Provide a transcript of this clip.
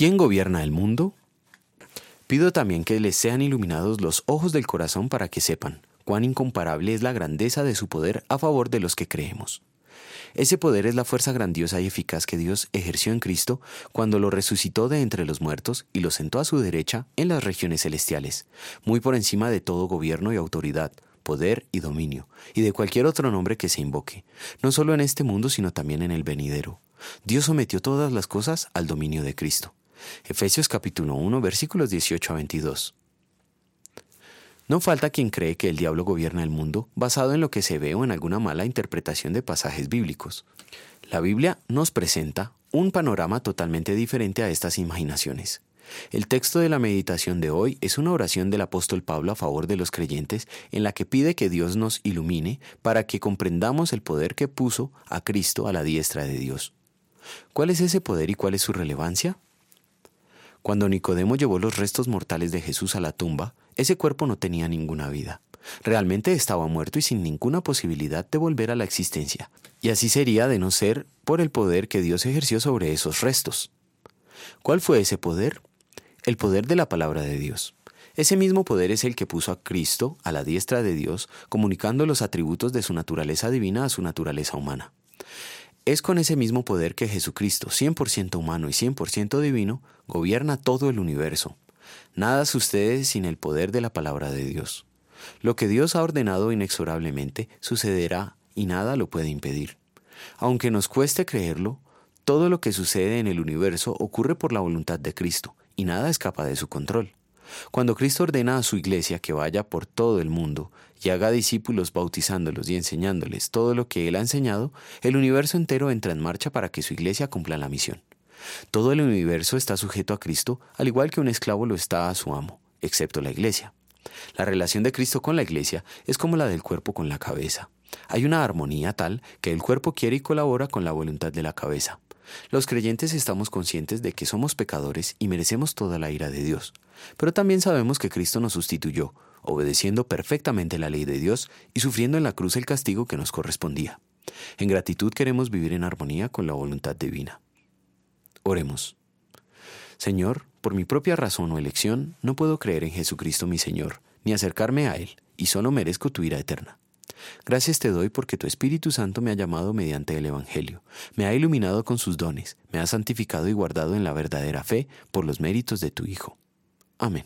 ¿Quién gobierna el mundo? Pido también que les sean iluminados los ojos del corazón para que sepan cuán incomparable es la grandeza de su poder a favor de los que creemos. Ese poder es la fuerza grandiosa y eficaz que Dios ejerció en Cristo cuando lo resucitó de entre los muertos y lo sentó a su derecha en las regiones celestiales, muy por encima de todo gobierno y autoridad, poder y dominio, y de cualquier otro nombre que se invoque, no solo en este mundo, sino también en el venidero. Dios sometió todas las cosas al dominio de Cristo. Efesios capítulo 1 versículos 18 a 22. No falta quien cree que el diablo gobierna el mundo basado en lo que se ve o en alguna mala interpretación de pasajes bíblicos. La Biblia nos presenta un panorama totalmente diferente a estas imaginaciones. El texto de la meditación de hoy es una oración del apóstol Pablo a favor de los creyentes en la que pide que Dios nos ilumine para que comprendamos el poder que puso a Cristo a la diestra de Dios. ¿Cuál es ese poder y cuál es su relevancia? Cuando Nicodemo llevó los restos mortales de Jesús a la tumba, ese cuerpo no tenía ninguna vida. Realmente estaba muerto y sin ninguna posibilidad de volver a la existencia. Y así sería de no ser por el poder que Dios ejerció sobre esos restos. ¿Cuál fue ese poder? El poder de la palabra de Dios. Ese mismo poder es el que puso a Cristo a la diestra de Dios, comunicando los atributos de su naturaleza divina a su naturaleza humana. Es con ese mismo poder que Jesucristo, 100% humano y 100% divino, gobierna todo el universo, Nada sucede sin el poder de la palabra de Dios. Lo que Dios ha ordenado inexorablemente sucederá y nada lo puede impedir. Aunque nos cueste creerlo, todo lo que sucede en el universo ocurre por la voluntad de Cristo y nada escapa de su control. Cuando Cristo ordena a su iglesia que vaya por todo el mundo y haga discípulos bautizándolos y enseñándoles todo lo que Él ha enseñado, el universo entero entra en marcha para que su iglesia cumpla la misión. Todo el universo está sujeto a Cristo, al igual que un esclavo lo está a su amo, excepto la iglesia. La relación de Cristo con la iglesia es como la del cuerpo con la cabeza. Hay una armonía tal que el cuerpo quiere y colabora con la voluntad de la cabeza. Los creyentes estamos conscientes de que somos pecadores y merecemos toda la ira de Dios, pero también sabemos que Cristo nos sustituyó, obedeciendo perfectamente la ley de Dios y sufriendo en la cruz el castigo que nos correspondía. En gratitud queremos vivir en armonía con la voluntad divina. Oremos. Señor, por mi propia razón o elección, no puedo creer en Jesucristo mi Señor, ni acercarme a Él, y solo merezco tu ira eterna. Gracias te doy porque tu Espíritu Santo me ha llamado mediante el Evangelio, me ha iluminado con sus dones, me ha santificado y guardado en la verdadera fe por los méritos de tu Hijo. Amén.